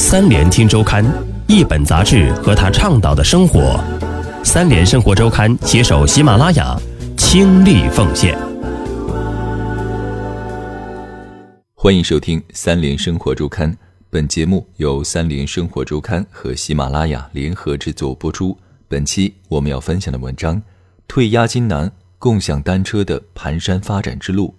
三联听周刊，一本杂志和他倡导的生活。三联生活周刊携手喜马拉雅，倾力奉献。欢迎收听三联生活周刊，本节目由三联生活周刊和喜马拉雅联合制作播出。本期我们要分享的文章：退押金难，共享单车的蹒跚发展之路。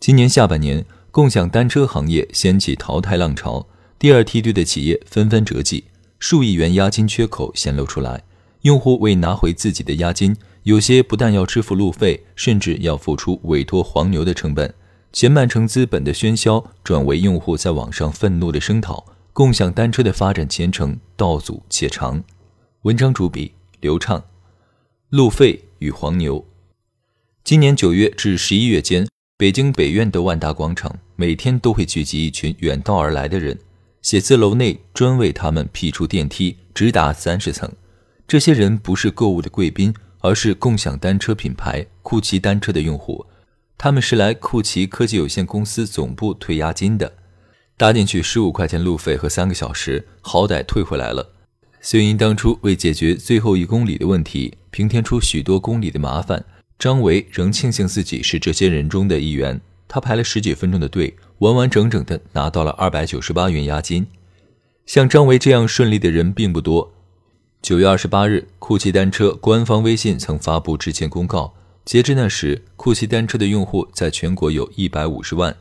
今年下半年，共享单车行业掀起淘汰浪潮，第二梯队的企业纷纷折戟，数亿元押金缺口显露出来。用户为拿回自己的押金，有些不但要支付路费，甚至要付出委托黄牛的成本。钱曼城资本的喧嚣，转为用户在网上愤怒的声讨。共享单车的发展前程道阻且长。文章主笔刘畅，路费与黄牛。今年九月至十一月间，北京北苑的万达广场每天都会聚集一群远道而来的人，写字楼内专为他们辟出电梯，直达三十层。这些人不是购物的贵宾，而是共享单车品牌酷骑单车的用户。他们是来酷骑科技有限公司总部退押金的，搭进去十五块钱路费和三个小时，好歹退回来了。虽因当初为解决最后一公里的问题，平添出许多公里的麻烦，张维仍庆幸自己是这些人中的一员。他排了十几分钟的队，完完整整的拿到了二百九十八元押金。像张维这样顺利的人并不多。九月二十八日，酷骑单车官方微信曾发布致歉公告，截至那时，酷骑单车的用户在全国有一百五十万，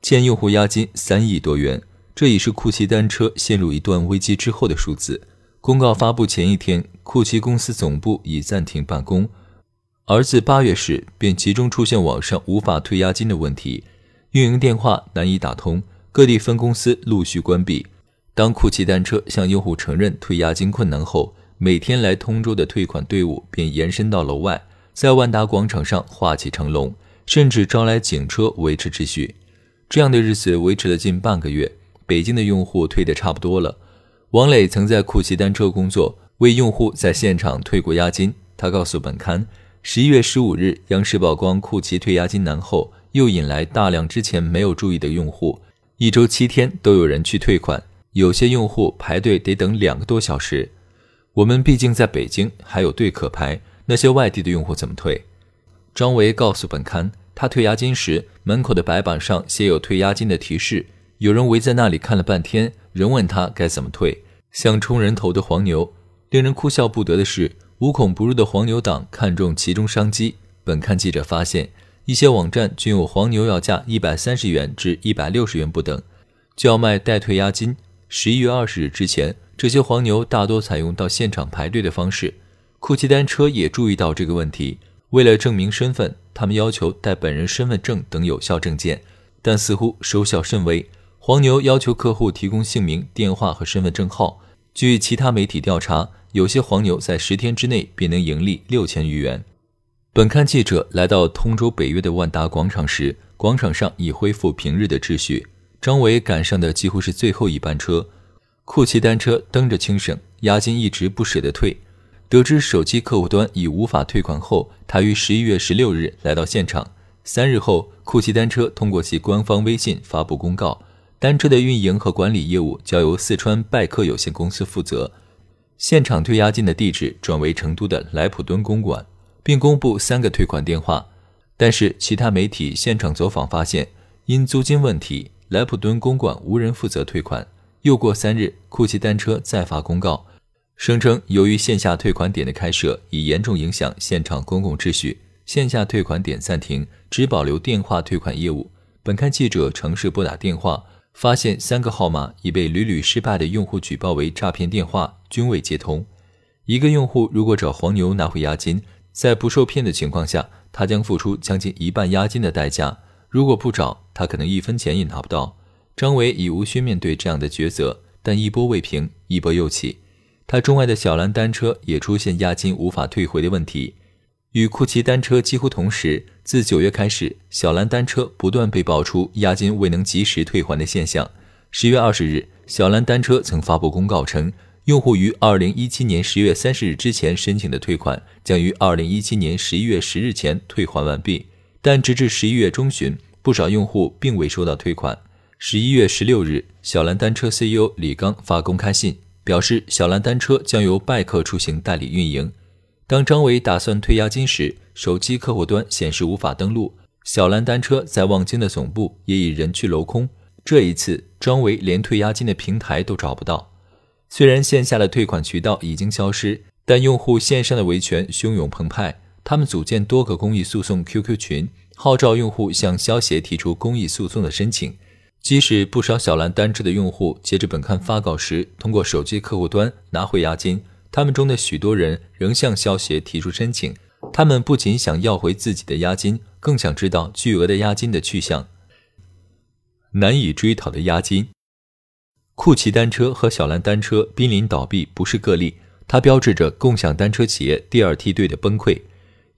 欠用户押金三亿多元，这已是酷骑单车陷入一段危机之后的数字。公告发布前一天，酷骑公司总部已暂停办公，而自八月时便集中出现网上无法退押金的问题，运营电话难以打通，各地分公司陆续关闭。当酷骑单车向用户承认退押金困难后，每天来通州的退款队伍便延伸到楼外，在万达广场上画起长龙，甚至招来警车维持秩序。这样的日子维持了近半个月，北京的用户退得差不多了。王磊曾在酷骑单车工作，为用户在现场退过押金。他告诉本刊，十一月十五日，央视曝光酷骑退押金难后，又引来大量之前没有注意的用户。一周七天都有人去退款，有些用户排队得等两个多小时。我们毕竟在北京，还有队可排，那些外地的用户怎么退？张维告诉本刊，他退押金时，门口的白板上写有退押金的提示，有人围在那里看了半天。仍问他该怎么退，像冲人头的黄牛。令人哭笑不得的是，无孔不入的黄牛党看中其中商机。本刊记者发现，一些网站均有黄牛要价一百三十元至一百六十元不等，就要卖代退押金。十一月二十日之前，这些黄牛大多采用到现场排队的方式。酷骑单车也注意到这个问题，为了证明身份，他们要求带本人身份证等有效证件，但似乎收效甚微。黄牛要求客户提供姓名、电话和身份证号。据其他媒体调查，有些黄牛在十天之内便能盈利六千余元。本刊记者来到通州北约的万达广场时，广场上已恢复平日的秩序。张伟赶上的几乎是最后一班车，酷骑单车蹬着轻省，押金一直不舍得退。得知手机客户端已无法退款后，他于十一月十六日来到现场。三日后，酷骑单车通过其官方微信发布公告。单车的运营和管理业务交由四川拜客有限公司负责，现场退押金的地址转为成都的莱普敦公馆，并公布三个退款电话。但是其他媒体现场走访发现，因租金问题，莱普敦公馆无人负责退款。又过三日，酷骑单车再发公告，声称由于线下退款点的开设已严重影响现场公共秩序，线下退款点暂停，只保留电话退款业务。本刊记者尝试拨打电话。发现三个号码已被屡屡失败的用户举报为诈骗电话，均未接通。一个用户如果找黄牛拿回押金，在不受骗的情况下，他将付出将近一半押金的代价；如果不找，他可能一分钱也拿不到。张伟已无需面对这样的抉择，但一波未平，一波又起。他钟爱的小蓝单车也出现押金无法退回的问题。与酷骑单车几乎同时，自九月开始，小蓝单车不断被爆出押金未能及时退还的现象。十月二十日，小蓝单车曾发布公告称，用户于二零一七年十月三十日之前申请的退款，将于二零一七年十一月十日前退还完毕。但直至十一月中旬，不少用户并未收到退款。十一月十六日，小蓝单车 CEO 李刚发公开信，表示小蓝单车将由拜客出行代理运营。当张伟打算退押金时，手机客户端显示无法登录。小蓝单车在望京的总部也已人去楼空。这一次，张伟连退押金的平台都找不到。虽然线下的退款渠道已经消失，但用户线上的维权汹涌澎湃。他们组建多个公益诉讼 QQ 群，号召用户向消协提出公益诉讼的申请。即使不少小蓝单车的用户截至本刊发稿时通过手机客户端拿回押金，他们中的许多人仍向消协提出申请。他们不仅想要回自己的押金，更想知道巨额的押金的去向。难以追讨的押金。酷骑单车和小蓝单车濒临倒闭不是个例，它标志着共享单车企业第二梯队的崩溃。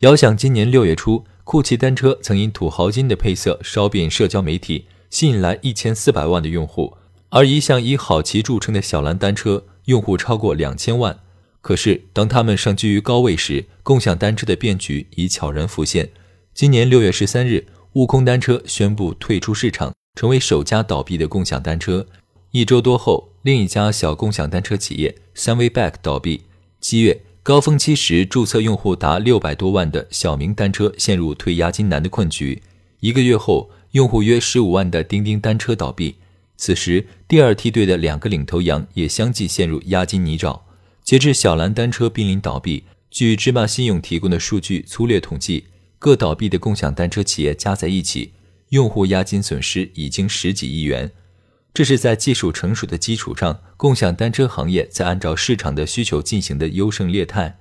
遥想今年六月初，酷骑单车曾因土豪金的配色烧遍社交媒体，吸引来一千四百万的用户；而一向以好骑著称的小蓝单车，用户超过两千万。可是，当他们上居于高位时，共享单车的变局已悄然浮现。今年六月十三日，悟空单车宣布退出市场。成为首家倒闭的共享单车。一周多后，另一家小共享单车企业三 w Back 倒闭。七月高峰期时，注册用户达六百多万的小明单车陷入退押金难的困局。一个月后，用户约十五万的钉钉单车倒闭。此时，第二梯队的两个领头羊也相继陷入押金泥沼。截至小蓝单车濒临倒闭，据芝麻信用提供的数据粗略统计，各倒闭的共享单车企业加在一起。用户押金损失已经十几亿元，这是在技术成熟的基础上，共享单车行业在按照市场的需求进行的优胜劣汰。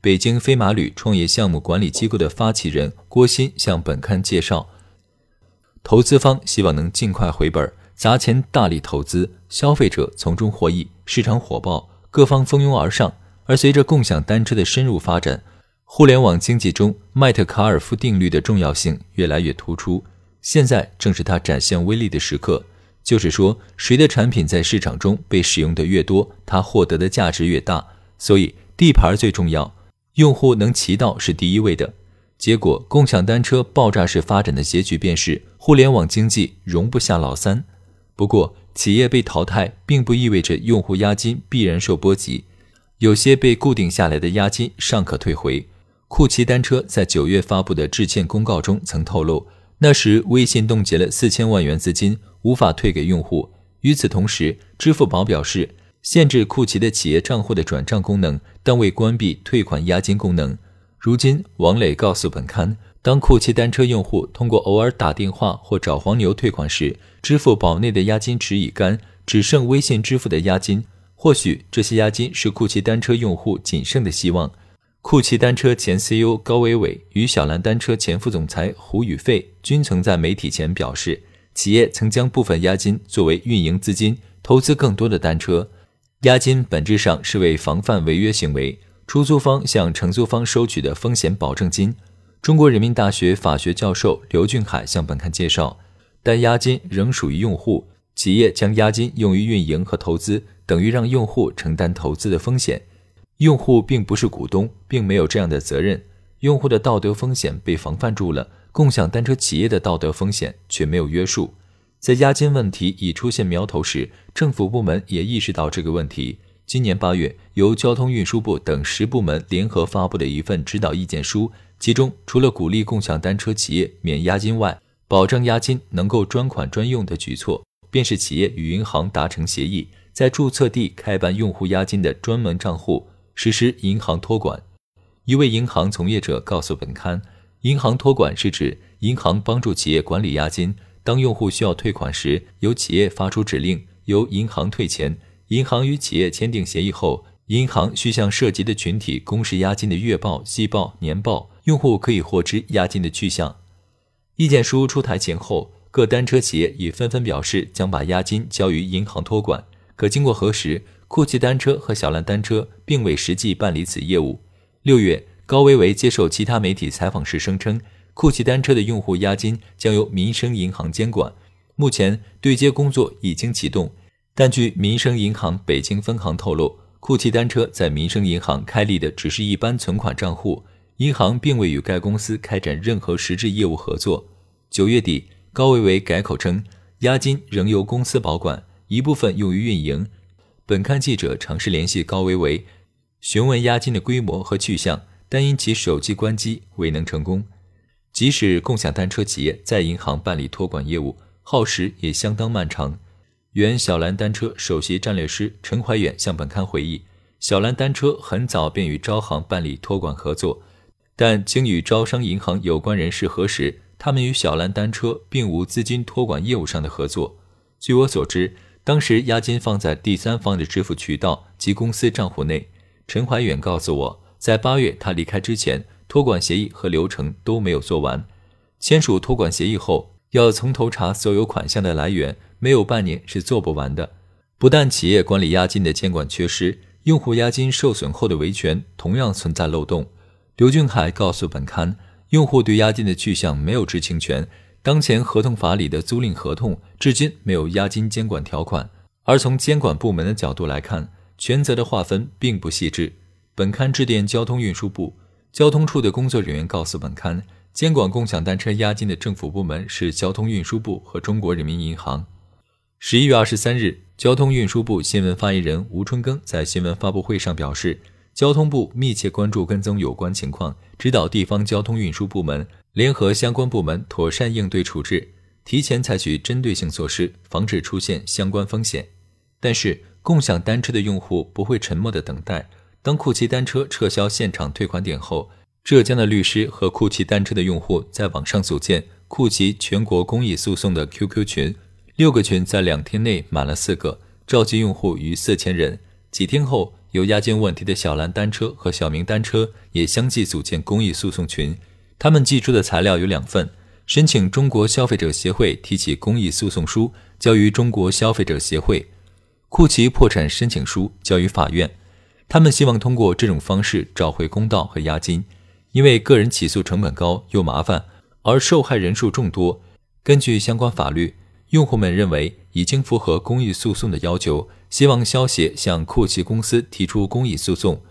北京飞马旅创业项目管理机构的发起人郭鑫向本刊介绍，投资方希望能尽快回本，砸钱大力投资，消费者从中获益，市场火爆，各方蜂拥而上。而随着共享单车的深入发展，互联网经济中麦特卡尔夫定律的重要性越来越突出。现在正是它展现威力的时刻，就是说，谁的产品在市场中被使用的越多，它获得的价值越大。所以，地盘最重要，用户能骑到是第一位的。结果，共享单车爆炸式发展的结局便是，互联网经济容不下老三。不过，企业被淘汰，并不意味着用户押金必然受波及，有些被固定下来的押金尚可退回。酷骑单车在九月发布的致歉公告中曾透露。那时，微信冻结了四千万元资金，无法退给用户。与此同时，支付宝表示限制酷骑的企业账户的转账功能，但未关闭退款押金功能。如今，王磊告诉本刊，当酷骑单车用户通过偶尔打电话或找黄牛退款时，支付宝内的押金池已干，只剩微信支付的押金。或许这些押金是酷骑单车用户仅剩的希望。酷骑单车前 CEO 高伟伟与小蓝单车前副总裁胡宇费均曾在媒体前表示，企业曾将部分押金作为运营资金，投资更多的单车。押金本质上是为防范违约行为，出租方向承租方收取的风险保证金。中国人民大学法学教授刘俊海向本刊介绍，但押金仍属于用户，企业将押金用于运营和投资，等于让用户承担投资的风险。用户并不是股东，并没有这样的责任。用户的道德风险被防范住了，共享单车企业的道德风险却没有约束。在押金问题已出现苗头时，政府部门也意识到这个问题。今年八月，由交通运输部等十部门联合发布的一份指导意见书，其中除了鼓励共享单车企业免押金外，保证押金能够专款专用的举措，便是企业与银行达成协议，在注册地开办用户押金的专门账户。实施银行托管。一位银行从业者告诉本刊，银行托管是指银行帮助企业管理押金，当用户需要退款时，由企业发出指令，由银行退钱。银行与企业签订协议后，银行需向涉及的群体公示押金的月报、季报、年报，用户可以获知押金的去向。意见书出台前后，各单车企业已纷纷表示将把押金交于银行托管。可经过核实。酷骑单车和小蓝单车并未实际办理此业务。六月，高维维接受其他媒体采访时声称，酷骑单车的用户押金将由民生银行监管。目前对接工作已经启动，但据民生银行北京分行透露，酷骑单车在民生银行开立的只是一般存款账户，银行并未与该公司开展任何实质业务合作。九月底，高维维改口称，押金仍由公司保管，一部分用于运营。本刊记者尝试联系高维维，询问押金的规模和去向，但因其手机关机，未能成功。即使共享单车企业在银行办理托管业务，耗时也相当漫长。原小蓝单车首席战略师陈怀远向本刊回忆，小蓝单车很早便与招行办理托管合作，但经与招商银行有关人士核实，他们与小蓝单车并无资金托管业务上的合作。据我所知，当时押金放在第三方的支付渠道及公司账户内。陈怀远告诉我，在八月他离开之前。托管协议和流程都没有做完，签署托管协议后要从头查所有款项的来源，没有半年是做不完的。不但企业管理押金的监管缺失，用户押金受损后的维权同样存在漏洞。刘俊海告诉本刊，用户对押金的去向没有知情权。当前合同法里的租赁合同至今没有押金监管条款，而从监管部门的角度来看，权责的划分并不细致。本刊致电交通运输部。交通处的工作人员告诉本刊，监管共享单车押金的政府部门是交通运输部和中国人民银行。十一月二十三日，交通运输部新闻发言人吴春耕在新闻发布会上表示，交通部密切关注跟踪有关情况，指导地方交通运输部门联合相关部门妥善应对处置，提前采取针对性措施，防止出现相关风险。但是，共享单车的用户不会沉默的等待。当酷骑单车撤销现场退款点后，浙江的律师和酷骑单车的用户在网上组建酷骑全国公益诉讼的 QQ 群，六个群在两天内满了四个，召集用户逾四千人。几天后，有押金问题的小蓝单车和小明单车也相继组建公益诉讼群，他们寄出的材料有两份：申请中国消费者协会提起公益诉讼书交于中国消费者协会，酷骑破产申请书交于法院。他们希望通过这种方式找回公道和押金，因为个人起诉成本高又麻烦，而受害人数众多。根据相关法律，用户们认为已经符合公益诉讼的要求，希望消协向酷骑公司提出公益诉讼。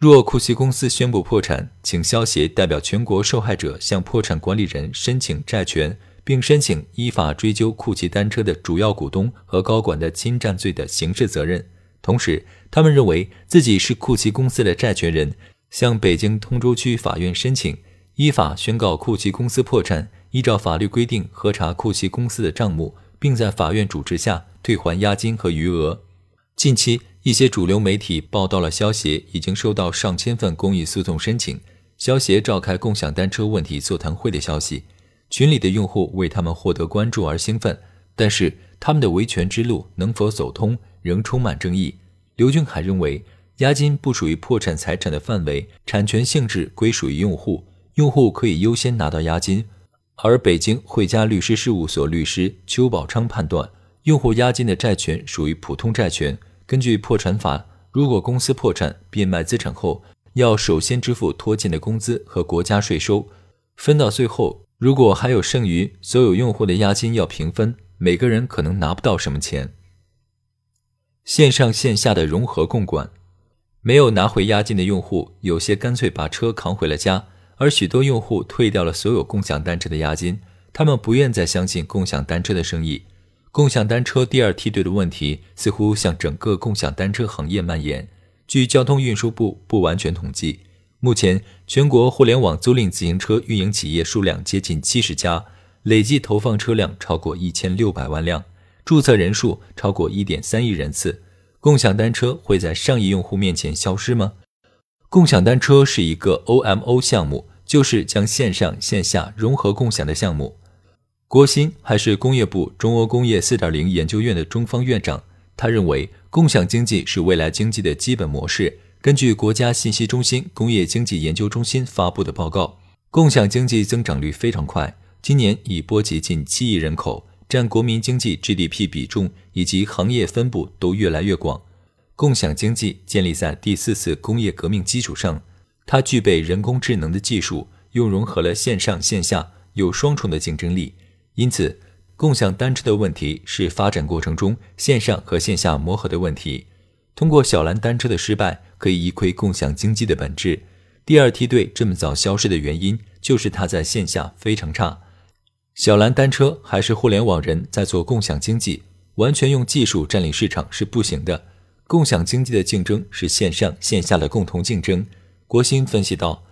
若酷骑公司宣布破产，请消协代表全国受害者向破产管理人申请债权，并申请依法追究酷骑单车的主要股东和高管的侵占罪的刑事责任。同时，他们认为自己是酷骑公司的债权人，向北京通州区法院申请依法宣告酷骑公司破产，依照法律规定核查酷骑公司的账目，并在法院主持下退还押金和余额。近期，一些主流媒体报道了消协已经收到上千份公益诉讼申请，消协召开共享单车问题座谈会的消息。群里的用户为他们获得关注而兴奋，但是他们的维权之路能否走通？仍充满争议。刘俊海认为，押金不属于破产财产的范围，产权性质归属于用户，用户可以优先拿到押金。而北京汇佳律师事务所律师邱宝昌判断，用户押金的债权属于普通债权。根据破产法，如果公司破产变卖资产后，要首先支付拖欠的工资和国家税收，分到最后，如果还有剩余，所有用户的押金要平分，每个人可能拿不到什么钱。线上线下的融合共管，没有拿回押金的用户，有些干脆把车扛回了家；而许多用户退掉了所有共享单车的押金，他们不愿再相信共享单车的生意。共享单车第二梯队的问题似乎向整个共享单车行业蔓延。据交通运输部不完全统计，目前全国互联网租赁自行车运营企业数量接近七十家，累计投放车辆超过一千六百万辆。注册人数超过一点三亿人次，共享单车会在上亿用户面前消失吗？共享单车是一个 OMO 项目，就是将线上线下融合共享的项目。郭鑫还是工业部中欧工业4.0研究院的中方院长，他认为共享经济是未来经济的基本模式。根据国家信息中心工业经济研究中心发布的报告，共享经济增长率非常快，今年已波及近七亿人口。占国民经济 GDP 比重以及行业分布都越来越广，共享经济建立在第四次工业革命基础上，它具备人工智能的技术，又融合了线上线下，有双重的竞争力。因此，共享单车的问题是发展过程中线上和线下磨合的问题。通过小蓝单车的失败，可以一窥共享经济的本质。第二梯队这么早消失的原因，就是它在线下非常差。小蓝单车还是互联网人在做共享经济，完全用技术占领市场是不行的。共享经济的竞争是线上线下的共同竞争。国新分析道，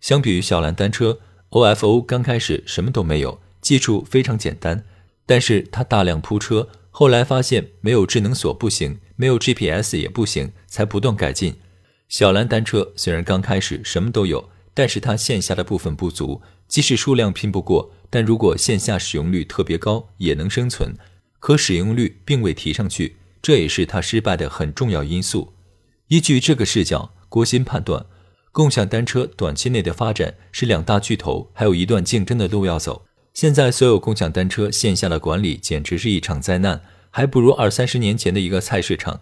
相比于小蓝单车，OFO 刚开始什么都没有，技术非常简单，但是它大量铺车，后来发现没有智能锁不行，没有 GPS 也不行，才不断改进。小蓝单车虽然刚开始什么都有，但是它线下的部分不足，即使数量拼不过。但如果线下使用率特别高，也能生存，可使用率并未提上去，这也是它失败的很重要因素。依据这个视角，郭鑫判断，共享单车短期内的发展是两大巨头还有一段竞争的路要走。现在所有共享单车线下的管理简直是一场灾难，还不如二三十年前的一个菜市场。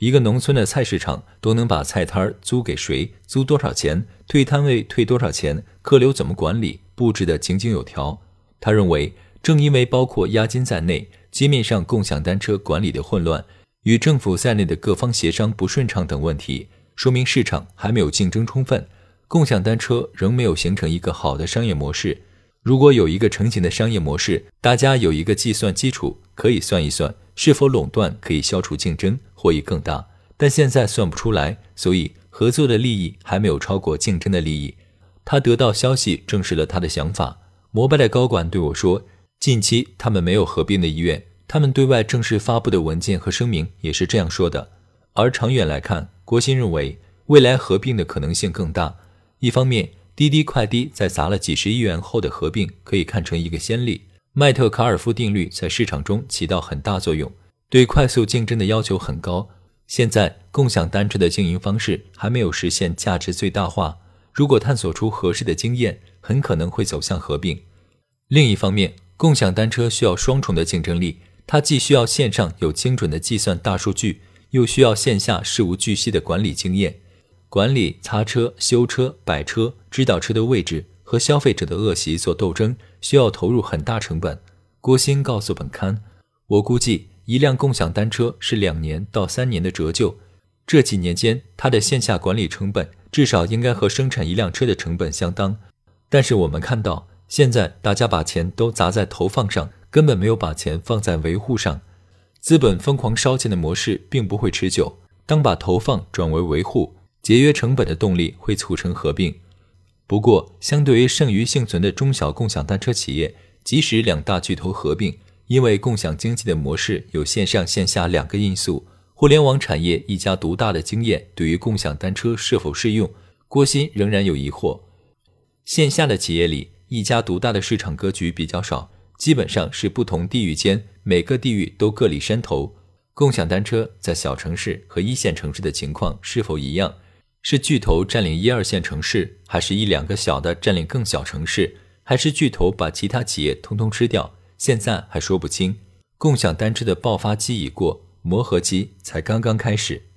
一个农村的菜市场都能把菜摊租给谁，租多少钱，退摊位退多少钱，客流怎么管理？布置的井井有条。他认为，正因为包括押金在内，街面上共享单车管理的混乱，与政府在内的各方协商不顺畅等问题，说明市场还没有竞争充分，共享单车仍没有形成一个好的商业模式。如果有一个成型的商业模式，大家有一个计算基础，可以算一算是否垄断可以消除竞争，获益更大。但现在算不出来，所以合作的利益还没有超过竞争的利益。他得到消息，证实了他的想法。摩拜的高管对我说，近期他们没有合并的意愿。他们对外正式发布的文件和声明也是这样说的。而长远来看，国新认为未来合并的可能性更大。一方面，滴滴快滴在砸了几十亿元后的合并可以看成一个先例。麦特卡尔夫定律在市场中起到很大作用，对快速竞争的要求很高。现在共享单车的经营方式还没有实现价值最大化。如果探索出合适的经验，很可能会走向合并。另一方面，共享单车需要双重的竞争力，它既需要线上有精准的计算大数据，又需要线下事无巨细的管理经验。管理擦车、修车、摆车、指导车的位置和消费者的恶习做斗争，需要投入很大成本。郭鑫告诉本刊：“我估计一辆共享单车是两年到三年的折旧，这几年间它的线下管理成本。”至少应该和生产一辆车的成本相当，但是我们看到现在大家把钱都砸在投放上，根本没有把钱放在维护上。资本疯狂烧钱的模式并不会持久。当把投放转为维护、节约成本的动力会促成合并。不过，相对于剩余幸存的中小共享单车企业，即使两大巨头合并，因为共享经济的模式有线上线下两个因素。互联网产业一家独大的经验对于共享单车是否适用，郭鑫仍然有疑惑。线下的企业里，一家独大的市场格局比较少，基本上是不同地域间每个地域都各立山头。共享单车在小城市和一线城市的情况是否一样？是巨头占领一二线城市，还是一两个小的占领更小城市？还是巨头把其他企业通通吃掉？现在还说不清。共享单车的爆发期已过。磨合期才刚刚开始。